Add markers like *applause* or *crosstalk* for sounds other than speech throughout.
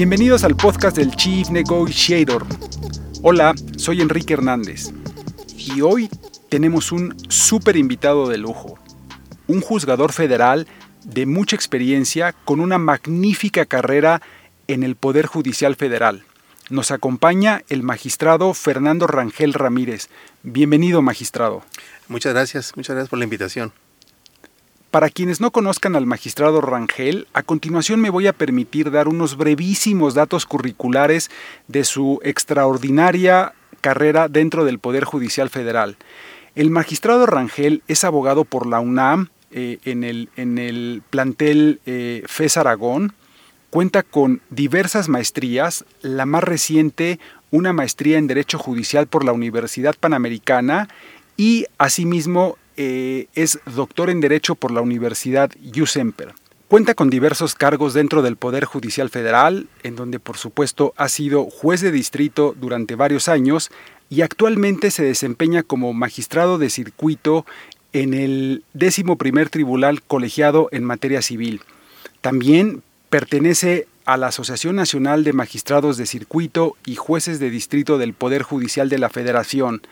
Bienvenidos al podcast del Chief Negotiator. Hola, soy Enrique Hernández y hoy tenemos un súper invitado de lujo, un juzgador federal de mucha experiencia con una magnífica carrera en el Poder Judicial Federal. Nos acompaña el magistrado Fernando Rangel Ramírez. Bienvenido, magistrado. Muchas gracias, muchas gracias por la invitación. Para quienes no conozcan al magistrado Rangel, a continuación me voy a permitir dar unos brevísimos datos curriculares de su extraordinaria carrera dentro del Poder Judicial Federal. El magistrado Rangel es abogado por la UNAM eh, en, el, en, el, plantel eh, FES Aragón. Cuenta con diversas maestrías, la más reciente una maestría en Derecho Judicial por la Universidad Panamericana y asimismo eh, es doctor en Derecho por la Universidad USemper. Cuenta con diversos cargos dentro del Poder Judicial Federal, en donde por supuesto ha sido juez de distrito durante varios años y actualmente se desempeña como magistrado de circuito en el décimo primer tribunal colegiado en materia civil. También pertenece a la Asociación Nacional de Magistrados de Circuito y Jueces de Distrito del Poder Judicial de la Federación,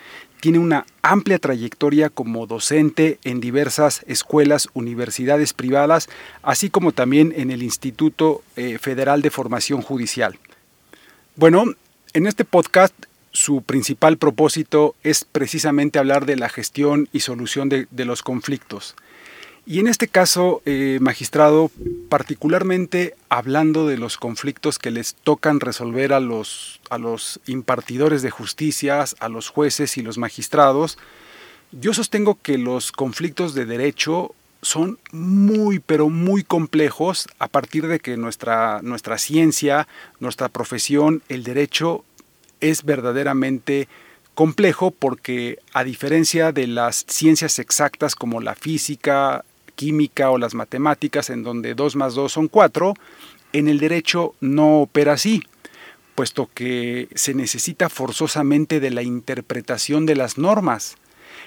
tiene una amplia trayectoria como docente en diversas escuelas, universidades privadas, así como también en el Instituto eh, Federal de Formación Judicial. Bueno, en este podcast su principal propósito es precisamente hablar de la gestión y solución de, de los conflictos. Y en este caso, eh, magistrado, particularmente hablando de los conflictos que les tocan resolver a los, a los impartidores de justicias, a los jueces y los magistrados, yo sostengo que los conflictos de derecho son muy, pero muy complejos a partir de que nuestra, nuestra ciencia, nuestra profesión, el derecho, es verdaderamente complejo porque a diferencia de las ciencias exactas como la física, química o las matemáticas, en donde 2 más 2 son 4, en el derecho no opera así, puesto que se necesita forzosamente de la interpretación de las normas.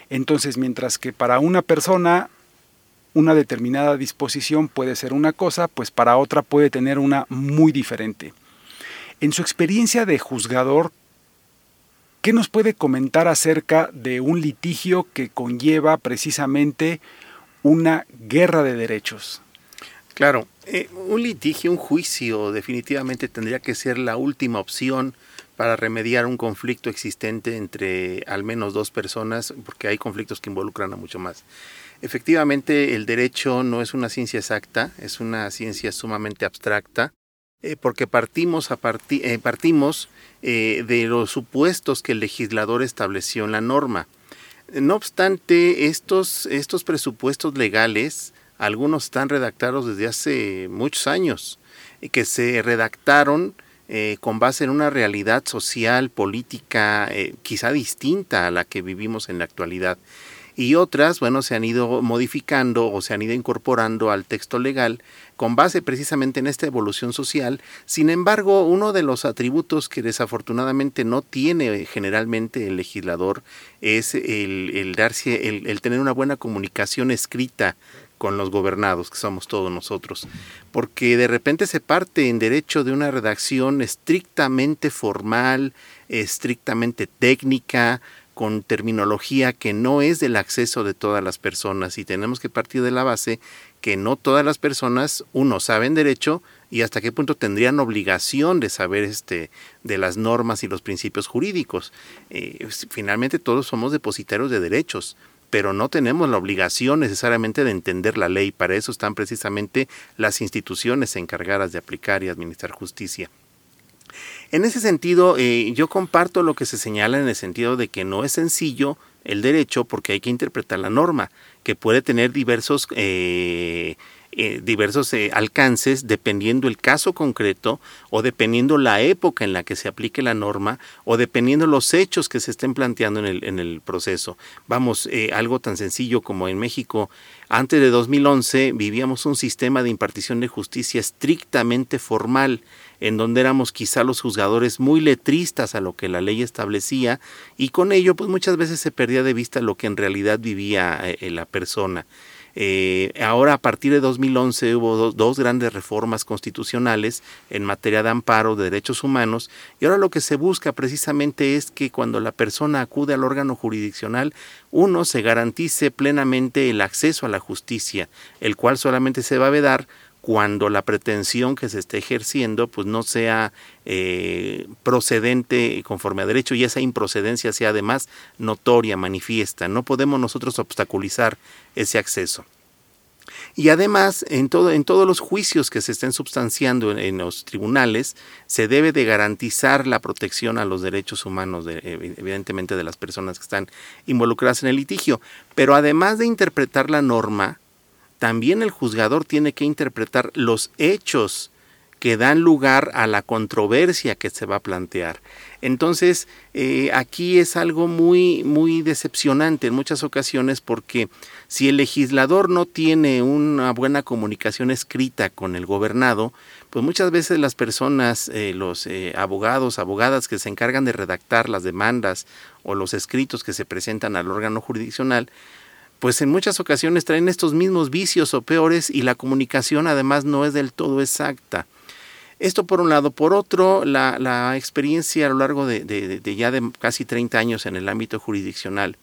Entonces, mientras que para una persona una determinada disposición puede ser una cosa, pues para otra puede tener una muy diferente. En su experiencia de juzgador, ¿qué nos puede comentar acerca de un litigio que conlleva precisamente una guerra de derechos. Claro, eh, un litigio, un juicio definitivamente tendría que ser la última opción para remediar un conflicto existente entre al menos dos personas, porque hay conflictos que involucran a mucho más. Efectivamente, el derecho no es una ciencia exacta, es una ciencia sumamente abstracta, eh, porque partimos, a eh, partimos de los supuestos que el legislador estableció en la norma. No obstante, estos, estos presupuestos legales, algunos están redactados desde hace muchos años, que se redactaron eh, con base en una realidad social, política, eh, quizá distinta a la que vivimos en la actualidad y otras, bueno, se han ido modificando o se han ido incorporando al texto legal con base precisamente en esta evolución social. Sin embargo, uno de los atributos que desafortunadamente no tiene generalmente el legislador es el, darse, el tener una buena comunicación escrita con los gobernados, que somos todos nosotros, porque de repente se parte en derecho de una redacción estrictamente formal, estrictamente técnica, con terminología que no es del acceso de todas las personas y tenemos que partir de la base que no todas las personas, uno, saben derecho y hasta qué punto tendrían obligación de saber este, de las normas y los principios jurídicos. Eh, finalmente todos somos depositarios de derechos, pero no tenemos la obligación necesariamente de entender la ley. Para eso están precisamente las instituciones encargadas de aplicar y administrar justicia. En ese sentido, eh, yo comparto lo que se señala en el sentido de que no es sencillo el derecho porque hay que interpretar la norma, que puede tener diversos, eh, eh, diversos alcances dependiendo el caso concreto o dependiendo la época en la que se aplique la norma o dependiendo los hechos que se estén planteando en el, en el proceso. Vamos, algo tan sencillo como en México, antes de 2011 vivíamos un sistema de impartición de justicia estrictamente formal en donde éramos quizá los juzgadores muy letristas a lo que la ley establecía y con ello pues muchas veces se perdía de vista lo que en realidad vivía eh, la persona. Eh, ahora, a partir de 2011, hubo dos, grandes reformas constitucionales en materia de amparo de derechos humanos y ahora lo que se busca precisamente es que cuando la persona acude al órgano jurisdiccional, uno se garantice plenamente el acceso a la justicia, el cual solamente se va a vedar cuando la pretensión que se esté ejerciendo pues no sea eh, procedente conforme a derecho y esa improcedencia sea además notoria, manifiesta. No podemos nosotros obstaculizar ese acceso. Y además, en, todo, en todos los juicios que se estén substanciando en, los tribunales, se debe de garantizar la protección a los derechos humanos, de, evidentemente, de las personas que están involucradas en el litigio. Pero además de interpretar la norma, también el juzgador tiene que interpretar los hechos que dan lugar a la controversia que se va a plantear. Entonces, eh, aquí es algo muy, muy decepcionante en muchas ocasiones porque si el legislador no tiene una buena comunicación escrita con el gobernado, pues muchas veces las personas, eh, los eh, abogados, abogadas que se encargan de redactar las demandas o los escritos que se presentan al órgano jurisdiccional, pues en muchas ocasiones traen estos mismos vicios o peores y la comunicación además no es del todo exacta. Esto por un lado. Por otro, la, experiencia a lo largo de, ya de casi 30 años en el ámbito jurisdiccional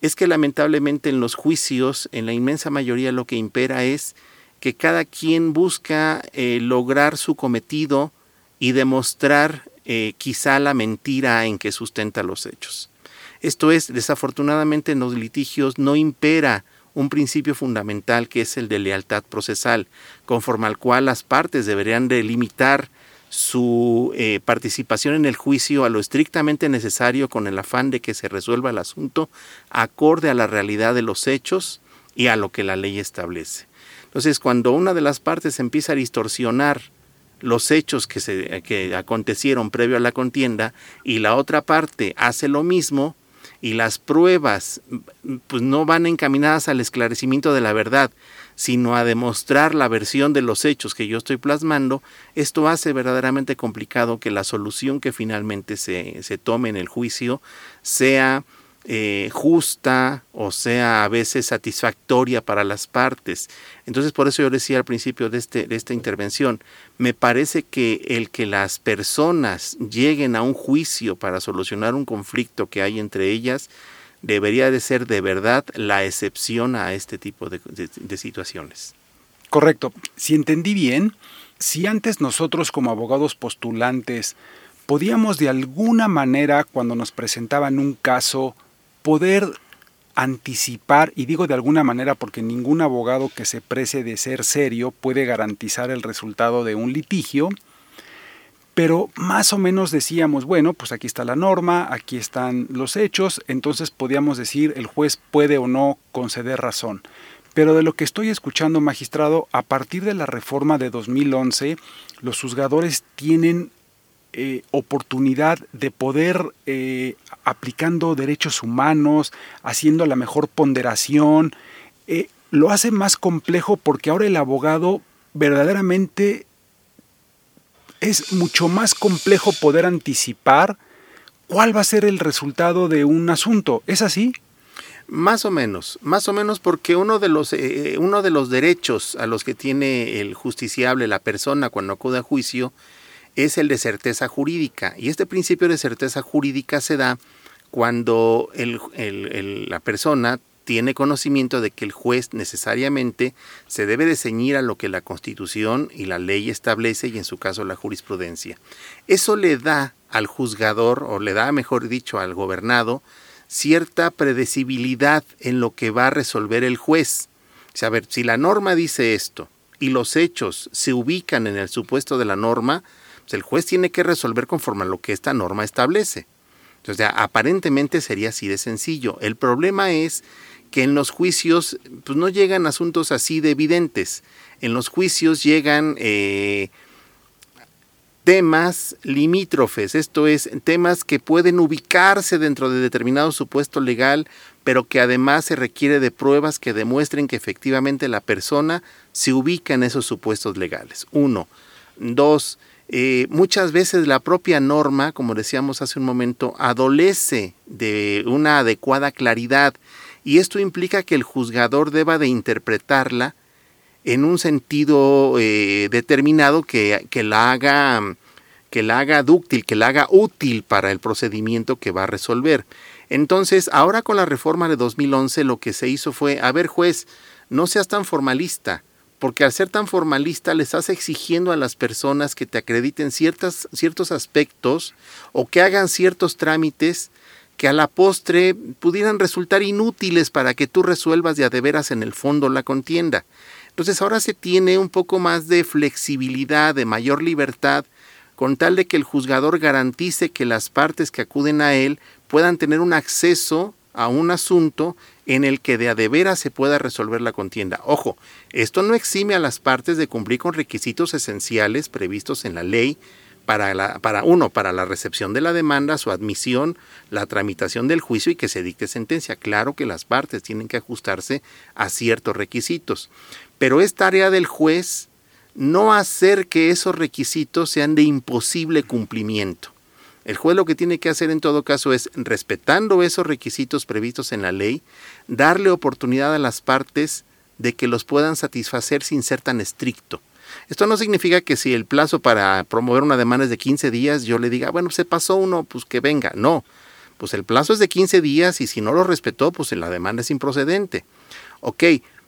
es que lamentablemente en los juicios, en la inmensa mayoría lo que impera es que cada quien busca eh, lograr su cometido y demostrar eh, quizá la mentira en que sustenta los hechos. Esto es, desafortunadamente en los litigios no impera un principio fundamental que es el de lealtad procesal, conforme al cual las partes deberían delimitar su eh, participación en el juicio a lo estrictamente necesario con el afán de que se resuelva el asunto acorde a la realidad de los hechos y a lo que la ley establece. Entonces, cuando una de las partes empieza a distorsionar los hechos que, se, que acontecieron previo a la contienda y la otra parte hace lo mismo, y las pruebas pues no van encaminadas al esclarecimiento de la verdad, sino a demostrar la versión de los hechos que yo estoy plasmando, esto hace verdaderamente complicado que la solución que finalmente se, se tome en el juicio sea eh, justa o sea a veces satisfactoria para las partes. Entonces por eso yo decía al principio de, este, de esta intervención, me parece que el que las personas lleguen a un juicio para solucionar un conflicto que hay entre ellas, debería de ser de verdad la excepción a este tipo de, de situaciones. Correcto. Si entendí bien, si antes nosotros como abogados postulantes podíamos de alguna manera, cuando nos presentaban un caso, poder anticipar, y digo de alguna manera porque ningún abogado que se precie de ser serio puede garantizar el resultado de un litigio, pero más o menos decíamos, bueno, pues aquí está la norma, aquí están los hechos, entonces podíamos decir el juez puede o no conceder razón. Pero de lo que estoy escuchando, magistrado, a partir de la reforma de 2011, los juzgadores tienen eh, oportunidad de poder, eh, aplicando derechos humanos, haciendo la mejor ponderación, eh, lo hace más complejo porque ahora el abogado verdaderamente es mucho más complejo poder anticipar cuál va a ser el resultado de un asunto. ¿Es así? Más o menos, más o menos porque uno de los uno de los derechos a los que tiene el justiciable, la persona cuando acude a juicio, es el de certeza jurídica. Y este principio de certeza jurídica se da cuando la persona tiene conocimiento de que el juez necesariamente se debe de ceñir a lo que la Constitución y la ley establece y en su caso la jurisprudencia. Eso le da al juzgador, o le da, mejor dicho, al gobernado, cierta predecibilidad en lo que va a resolver el juez. O sea, a ver, si la norma dice esto y los hechos se ubican en el supuesto de la norma, el juez tiene que resolver conforme a lo que esta norma establece. Entonces, aparentemente sería así de sencillo. El problema es que en los juicios pues, no llegan asuntos así de evidentes. En los juicios llegan eh, temas limítrofes, esto es, temas que pueden ubicarse dentro de determinado supuesto legal, pero que además se requiere de pruebas que demuestren que efectivamente la persona se ubica en esos supuestos legales. Uno. Dos, eh, muchas veces la propia norma, como decíamos hace un momento, adolece de una adecuada claridad y esto implica que el juzgador deba de interpretarla en un sentido eh, determinado que, que, la haga que la haga dúctil, que la haga útil para el procedimiento que va a resolver. Entonces, ahora con la reforma de 2011 lo que se hizo fue, a ver juez, no seas tan formalista, porque al ser tan formalista le estás exigiendo a las personas que te acrediten ciertas, ciertos aspectos o que hagan ciertos trámites que a la postre pudieran resultar inútiles para que tú resuelvas de de veras en el fondo la contienda. Entonces ahora se tiene un poco más de flexibilidad, de mayor libertad, con tal de que el juzgador garantice que las partes que acuden a él puedan tener un acceso a un asunto en el que de a de veras se pueda resolver la contienda. Ojo, esto no exime a las partes de cumplir con requisitos esenciales previstos en la ley para, la, para uno, para la recepción de la demanda, su admisión, la tramitación del juicio y que se dicte sentencia. Claro que las partes tienen que ajustarse a ciertos requisitos, pero es tarea del juez no hacer que esos requisitos sean de imposible cumplimiento. El juez lo que tiene que hacer en todo caso es, respetando esos requisitos previstos en la ley, darle oportunidad a las partes de que los puedan satisfacer sin ser tan estricto. Esto no significa que si el plazo para promover una demanda es de 15 días, yo le diga, bueno, se pasó uno, pues que venga. No, pues el plazo es de 15 días y si no lo respetó, pues la demanda es improcedente. Ok,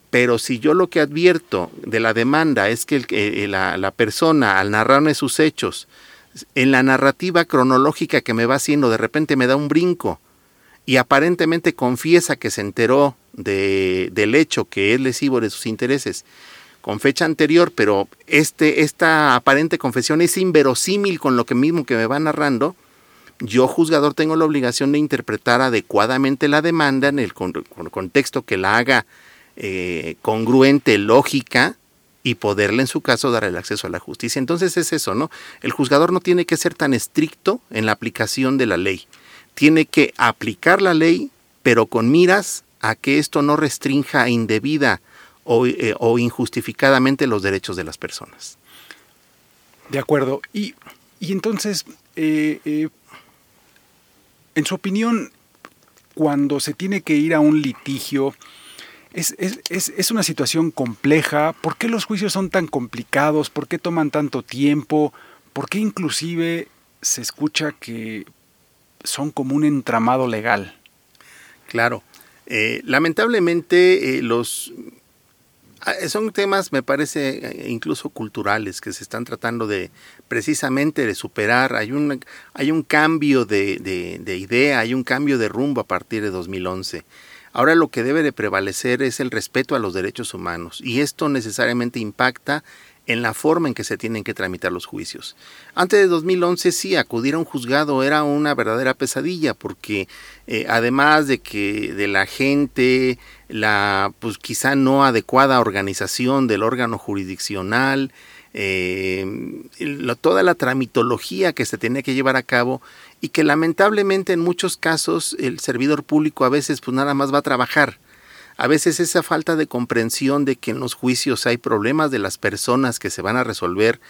pero si yo lo que advierto de la demanda es que eh, la, la, persona al narrarme sus hechos en la narrativa cronológica que me va haciendo, de repente me da un brinco y aparentemente confiesa que se enteró de, del hecho que es lesivo de sus intereses con fecha anterior, pero este, esta aparente confesión es inverosímil con lo que mismo que me va narrando, yo juzgador tengo la obligación de interpretar adecuadamente la demanda en el, contexto que la haga eh, congruente, lógica, y poderle en su caso dar el acceso a la justicia. Entonces es eso, ¿no? El juzgador no tiene que ser tan estricto en la aplicación de la ley. Tiene que aplicar la ley, pero con miras a que esto no restrinja indebida o, eh, injustificadamente los derechos de las personas. De acuerdo. Y, entonces, eh, eh, en su opinión, cuando se tiene que ir a un litigio, es, es, es, una situación compleja. ¿Por qué los juicios son tan complicados? ¿Por qué toman tanto tiempo? ¿Por qué inclusive se escucha que son como un entramado legal? Claro. Eh, lamentablemente eh, los ah, son temas, me parece, eh, incluso culturales que se están tratando de precisamente de superar. Hay un, hay un cambio de, de, de idea, hay un cambio de rumbo a partir de 2011. Ahora lo que debe de prevalecer es el respeto a los derechos humanos y esto necesariamente impacta en la forma en que se tienen que tramitar los juicios. Antes de 2011 sí, acudir a un juzgado era una verdadera pesadilla porque eh, además de que de la gente, la pues quizá no adecuada organización del órgano jurisdiccional, eh, toda la tramitología que se tenía que llevar a cabo y que lamentablemente en muchos casos el servidor público a veces pues nada más va a trabajar. A veces esa falta de comprensión de que en los juicios hay problemas de las personas que se van a resolver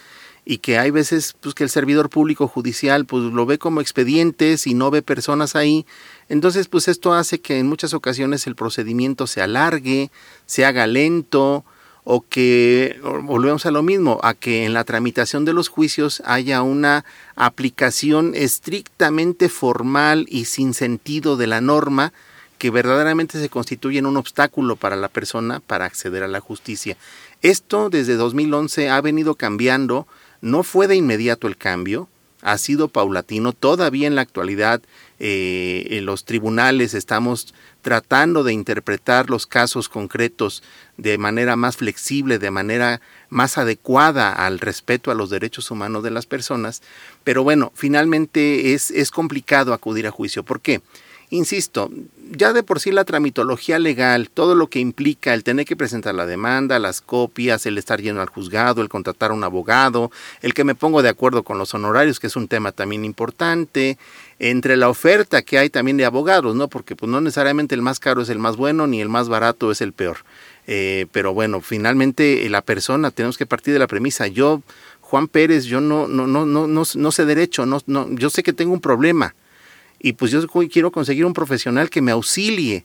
y que hay veces pues que el servidor público judicial pues lo ve como expedientes y no ve personas ahí. Entonces pues esto hace que en muchas ocasiones el procedimiento se alargue, se haga lento, o que volvemos a lo mismo, a que en la tramitación de los juicios haya una aplicación estrictamente formal y sin sentido de la norma que verdaderamente se constituye en un obstáculo para la persona para acceder a la justicia. Esto desde 2011 ha venido cambiando, no fue de inmediato el cambio, ha sido paulatino, todavía en la actualidad eh, en los tribunales estamos tratando de interpretar los casos concretos de manera más flexible, de manera más adecuada al respeto a los derechos humanos de las personas, pero bueno, finalmente es, es complicado acudir a juicio. ¿Por qué? Insisto, ya de por sí la tramitología legal, todo lo que implica el tener que presentar la demanda, las copias, el estar yendo al juzgado, el contratar a un abogado, el que me pongo de acuerdo con los honorarios, que es un tema también importante, entre la oferta que hay también de abogados, ¿no? Porque pues no necesariamente el más caro es el más bueno, ni el más barato es el peor. Eh, pero bueno, finalmente la persona, tenemos que partir de la premisa, yo, Juan Pérez, yo no, no, no, no, no, no sé derecho, no, no, yo sé que tengo un problema y pues yo quiero conseguir un profesional que me auxilie,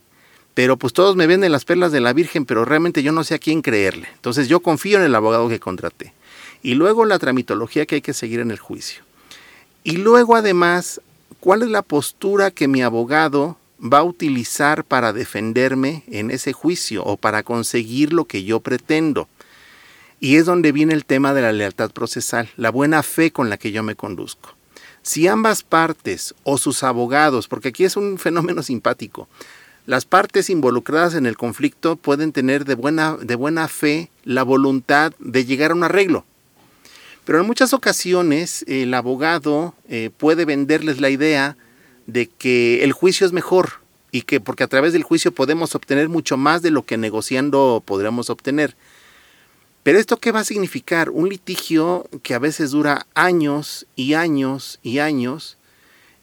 pero pues todos me venden las perlas de la Virgen, pero realmente yo no sé a quién creerle. Entonces yo confío en el abogado que contraté. Y luego la tramitología que hay que seguir en el juicio. Y luego además, ¿cuál es la postura que mi abogado va a utilizar para defenderme en ese juicio o para conseguir lo que yo pretendo? Y es donde viene el tema de la lealtad procesal, la buena fe con la que yo me conduzco. Si ambas partes o sus abogados, porque aquí es un *laughs* fenómeno simpático, las partes involucradas en el conflicto pueden tener de buena, de buena fe la voluntad de llegar a un arreglo. Pero en muchas ocasiones el abogado eh, puede venderles la idea de que el juicio es mejor y que porque a través del juicio podemos obtener mucho más de lo que negociando podríamos obtener. Pero esto qué va a significar? Un litigio que a veces dura años y años y años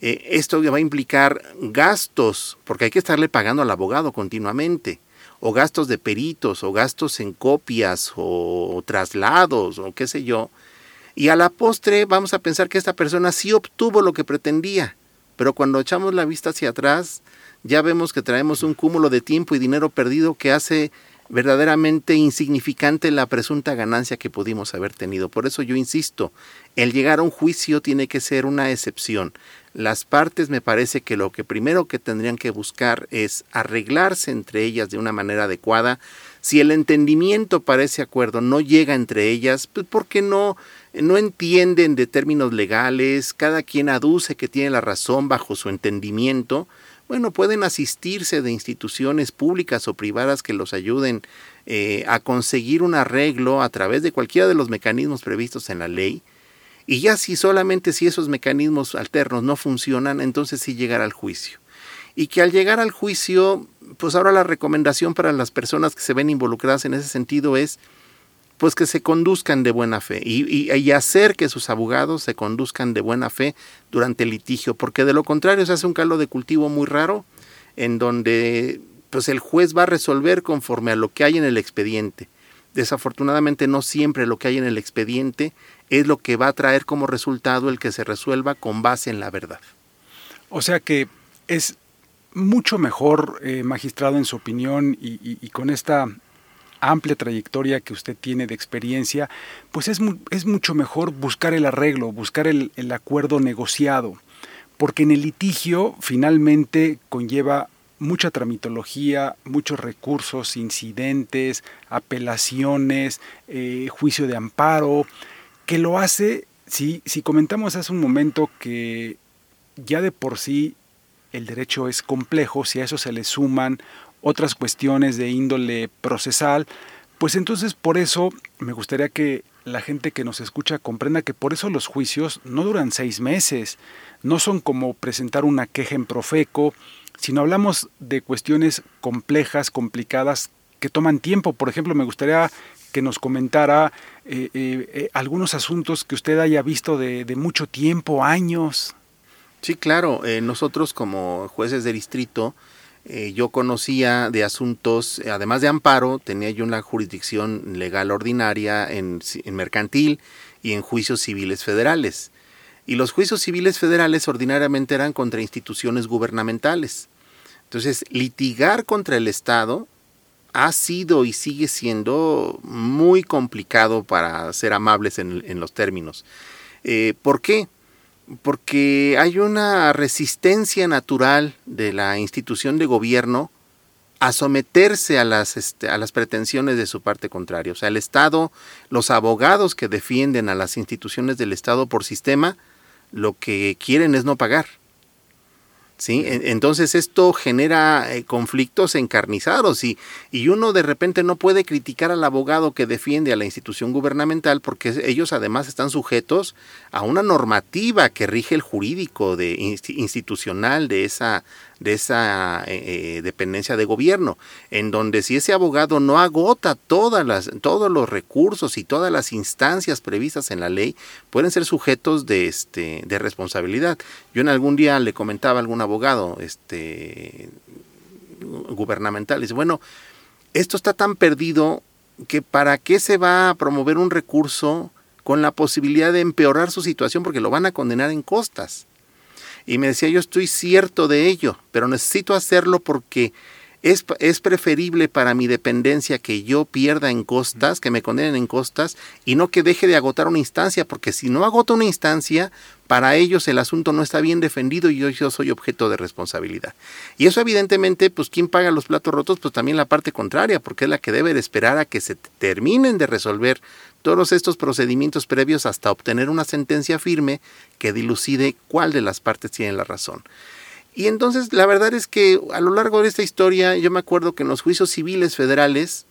eh, esto va a implicar gastos, porque hay que estarle pagando al abogado continuamente, o gastos de peritos, o gastos en copias, o, traslados, o qué sé yo. Y a la postre vamos a pensar que esta persona sí obtuvo lo que pretendía, pero cuando echamos la vista hacia atrás, ya vemos que traemos un cúmulo de tiempo y dinero perdido que hace verdaderamente insignificante la presunta ganancia que pudimos haber tenido. Por eso yo insisto, el llegar a un juicio tiene que ser una excepción. Las partes me parece que lo que primero que tendrían que buscar es arreglarse entre ellas de una manera adecuada. Si el entendimiento para ese acuerdo no llega entre ellas, pues porque no no entienden de términos legales, cada quien aduce que tiene la razón bajo su entendimiento, bueno, pueden asistirse de instituciones públicas o privadas que los ayuden eh, a conseguir un arreglo a través de cualquiera de los mecanismos previstos en la ley. Y ya si solamente si esos mecanismos alternos no funcionan, entonces sí llegar al juicio. Y que al llegar al juicio, pues ahora la recomendación para las personas que se ven involucradas en ese sentido es pues que se conduzcan de buena fe y, y, hacer que sus abogados se conduzcan de buena fe durante el litigio, porque de lo contrario se hace un caldo de cultivo muy raro en donde pues el juez va a resolver conforme a lo que hay en el expediente. Desafortunadamente no siempre lo que hay en el expediente es lo que va a traer como resultado el que se resuelva con base en la verdad. O sea que es mucho mejor, eh, magistrado, en su opinión, y, con esta amplia trayectoria que usted tiene de experiencia, pues es, es mucho mejor buscar el arreglo, buscar el, acuerdo negociado, porque en el litigio finalmente conlleva mucha tramitología, muchos recursos, incidentes, apelaciones, eh, juicio de amparo, que lo hace, si, si comentamos hace un momento que ya de por sí el derecho es complejo, si a eso se le suman otras cuestiones de índole procesal, pues entonces por eso me gustaría que la gente que nos escucha comprenda que por eso los juicios no duran seis meses, no son como presentar una queja en Profeco, sino hablamos de cuestiones complejas, complicadas, que toman tiempo. Por ejemplo, me gustaría que nos comentara eh, eh, eh, algunos asuntos que usted haya visto de, de mucho tiempo, años. Sí, claro. nosotros como jueces de distrito, eh, yo conocía de asuntos, eh, además de amparo, tenía yo una jurisdicción legal ordinaria en, mercantil y en juicios civiles federales. Y los juicios civiles federales ordinariamente eran contra instituciones gubernamentales. Entonces, litigar contra el Estado ha sido y sigue siendo muy complicado para ser amables en, los términos. Eh, ¿Por qué? Porque hay una resistencia natural de la institución de gobierno a someterse a las, este, a las pretensiones de su parte contraria. O sea, el Estado, los abogados que defienden a las instituciones del Estado por sistema, lo que quieren es no pagar. ¿Sí? Entonces esto genera eh, conflictos encarnizados y, y, uno de repente no puede criticar al abogado que defiende a la institución gubernamental porque ellos además están sujetos a una normativa que rige el jurídico de, institucional de esa, de esa eh, eh, dependencia de gobierno, en donde si ese abogado no agota todas las, todos los recursos y todas las instancias previstas en la ley, pueden ser sujetos de, este, de responsabilidad. Yo en algún día le comentaba a algún abogado este, gubernamental, dice, bueno, esto está tan perdido que para qué se va a promover un recurso con la posibilidad de empeorar su situación porque lo van a condenar en costas. Y me decía, yo estoy cierto de ello, pero necesito hacerlo porque Es, preferible para mi dependencia que yo pierda en costas, que me condenen en costas, y no que deje de agotar una instancia, porque si no agota una instancia, para ellos el asunto no está bien defendido y yo, yo soy objeto de responsabilidad. Y eso evidentemente, pues ¿quién paga los platos rotos? Pues también la parte contraria, porque es la que debe de esperar a que se terminen de resolver todos estos procedimientos previos hasta obtener una sentencia firme que dilucide cuál de las partes tiene la razón. Y entonces la verdad es que a lo largo de esta historia yo me acuerdo que en los juicios civiles federales,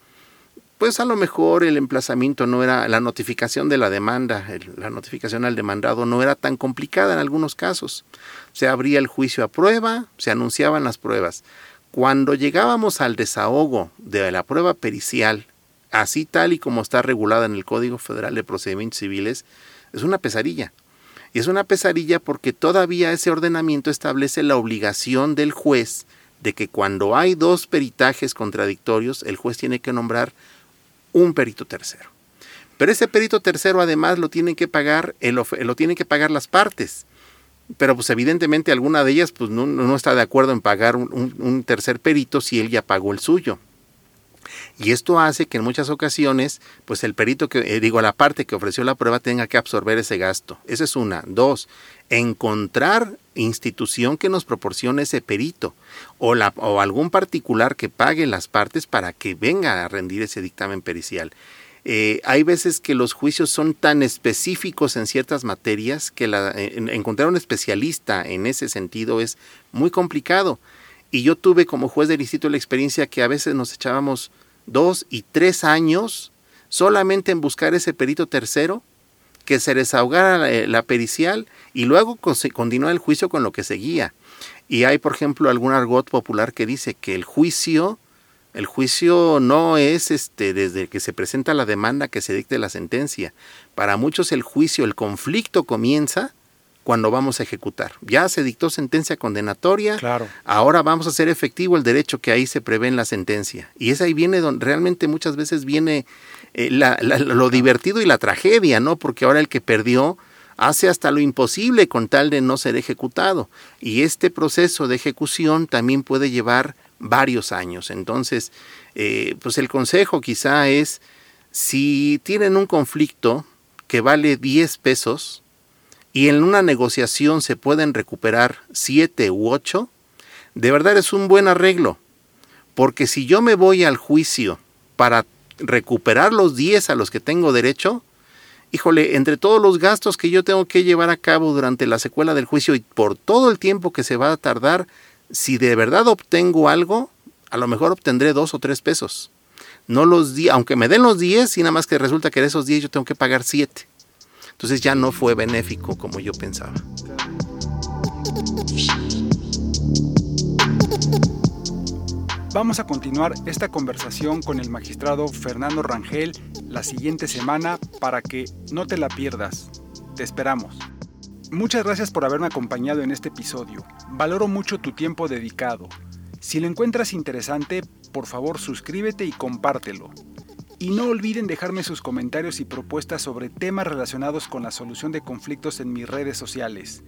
pues a lo mejor el emplazamiento no era, la notificación de la demanda, la notificación al demandado no era tan complicada en algunos casos. Se abría el juicio a prueba, se anunciaban las pruebas. Cuando llegábamos al desahogo de la prueba pericial, así tal y como está regulada en el Código Federal de Procedimientos Civiles, es una pesadilla. Y es una pesadilla porque todavía ese ordenamiento establece la obligación del juez de que cuando hay dos peritajes contradictorios, el juez tiene que nombrar un perito tercero. Pero ese perito tercero además lo tienen que pagar, lo tienen que pagar las partes. Pero pues evidentemente alguna de ellas pues no, está de acuerdo en pagar un, tercer perito si él ya pagó el suyo. Y esto hace que en muchas ocasiones, pues el perito que, eh, digo, la parte que ofreció la prueba tenga que absorber ese gasto. Esa es una. Dos, encontrar institución que nos proporcione ese perito o, la, o algún particular que pague las partes para que venga a rendir ese dictamen pericial. Eh, hay veces que los juicios son tan específicos en ciertas materias que la, encontrar un especialista en ese sentido es muy complicado. Y yo tuve como juez del distrito la experiencia que a veces nos echábamos dos y tres años solamente en buscar ese perito tercero que se desahogara la, pericial y luego se continúa el juicio con lo que seguía. Y hay, por ejemplo, algún argot popular que dice que el juicio, el juicio no es este desde que se presenta la demanda que se dicte la sentencia. Para muchos el juicio, el conflicto comienza cuando vamos a ejecutar. Ya se dictó sentencia condenatoria, claro. ahora vamos a hacer efectivo el derecho que ahí se prevé en la sentencia. Y es ahí viene donde realmente muchas veces viene eh, lo divertido y la tragedia, ¿no? Porque ahora el que perdió hace hasta lo imposible con tal de no ser ejecutado. Y este proceso de ejecución también puede llevar varios años. Entonces, eh, pues el consejo quizá es, si tienen un conflicto que vale 10 pesos, y en una negociación se pueden recuperar siete u ocho, de verdad es un buen arreglo. Porque si yo me voy al juicio para recuperar los 10 a los que tengo derecho, híjole, entre todos los gastos que yo tengo que llevar a cabo durante la secuela del juicio y por todo el tiempo que se va a tardar, si de verdad obtengo algo, a lo mejor obtendré dos o tres pesos. No los di, aunque me den los 10, y nada más que resulta que de esos 10 yo tengo que pagar 7. Entonces ya no fue benéfico como yo pensaba. Vamos a continuar esta conversación con el magistrado Fernando Rangel la siguiente semana para que no te la pierdas. Te esperamos. Muchas gracias por haberme acompañado en este episodio. Valoro mucho tu tiempo dedicado. Si lo encuentras interesante, por favor suscríbete y compártelo. Y no olviden dejarme sus comentarios y propuestas sobre temas relacionados con la solución de conflictos en mis redes sociales.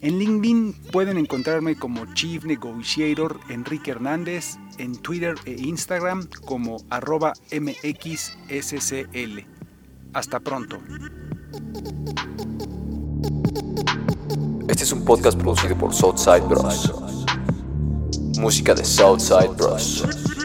En LinkedIn pueden encontrarme como Chief Negotiator Enrique Hernández, en Twitter e Instagram como arroba MXSCL. Hasta pronto. Este es un podcast producido por Southside Bros. Música de Southside Bros.